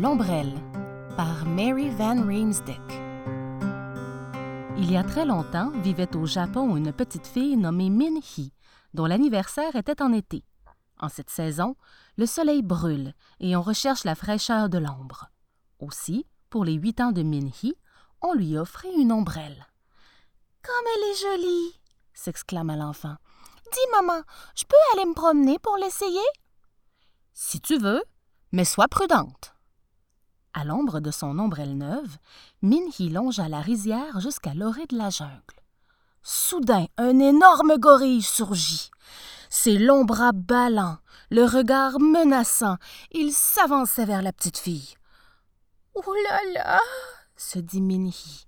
L'ombrelle par Mary Van Riemsdyk. Il y a très longtemps vivait au Japon une petite fille nommée Min-hee, dont l'anniversaire était en été. En cette saison, le soleil brûle et on recherche la fraîcheur de l'ombre. Aussi, pour les huit ans de Min-hee, on lui offrit une ombrelle. Comme elle est jolie s'exclama l'enfant. Dis, maman, je peux aller me promener pour l'essayer Si tu veux, mais sois prudente. À l'ombre de son ombrelle neuve, Minhy longea la rizière jusqu'à l'orée de la jungle. Soudain, un énorme gorille surgit. Ses longs bras ballants, le regard menaçant, il s'avançait vers la petite fille. Oh là là se dit Minhy.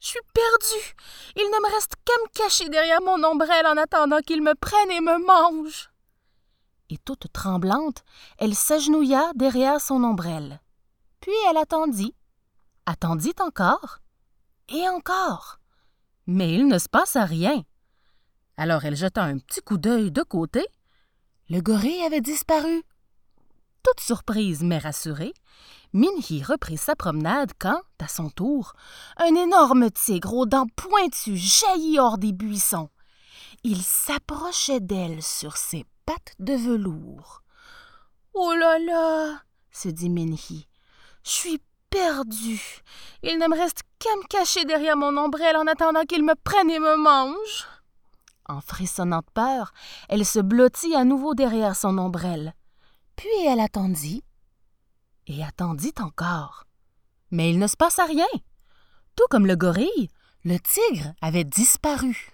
Je suis perdue. Il ne me reste qu'à me cacher derrière mon ombrelle en attendant qu'il me prenne et me mange. Et toute tremblante, elle s'agenouilla derrière son ombrelle. Puis elle attendit, attendit encore, et encore. Mais il ne se passa rien. Alors elle jeta un petit coup d'œil de côté. Le gorille avait disparu. Toute surprise mais rassurée, Minhy reprit sa promenade quand, à son tour, un énorme tigre aux dents pointues jaillit hors des buissons. Il s'approchait d'elle sur ses pattes de velours. Oh là là se dit Minhy. Je suis perdue. Il ne me reste qu'à me cacher derrière mon ombrelle en attendant qu'il me prenne et me mange. En frissonnant de peur, elle se blottit à nouveau derrière son ombrelle. Puis elle attendit et attendit encore. Mais il ne se passa rien. Tout comme le gorille, le tigre avait disparu.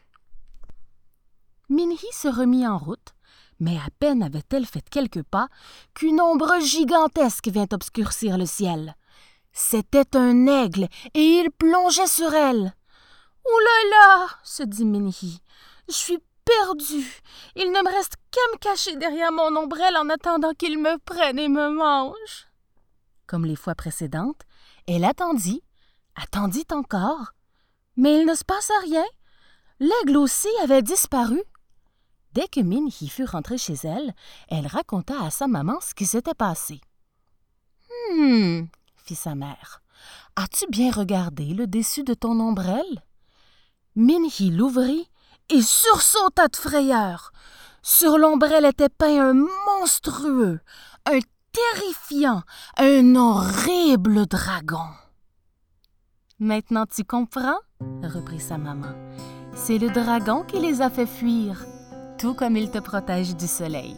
Minhy se remit en route, mais à peine avait-elle fait quelques pas qu'une ombre gigantesque vint obscurcir le ciel. C'était un aigle, et il plongeait sur elle. Là se dit Minhy. Je suis perdue. Il ne me reste qu'à me cacher derrière mon ombrelle en attendant qu'il me prenne et me mange. Comme les fois précédentes, elle attendit, attendit encore, mais il ne se passa rien. L'aigle aussi avait disparu. Dès que Minhy fut rentrée chez elle, elle raconta à sa maman ce qui s'était passé. Hum, fit sa mère. As-tu bien regardé le dessus de ton ombrelle? Minhy l'ouvrit et sursauta de frayeur. Sur l'ombrelle était peint un monstrueux, un terrifiant, un horrible dragon. Maintenant tu comprends, reprit sa maman. C'est le dragon qui les a fait fuir, tout comme il te protège du soleil.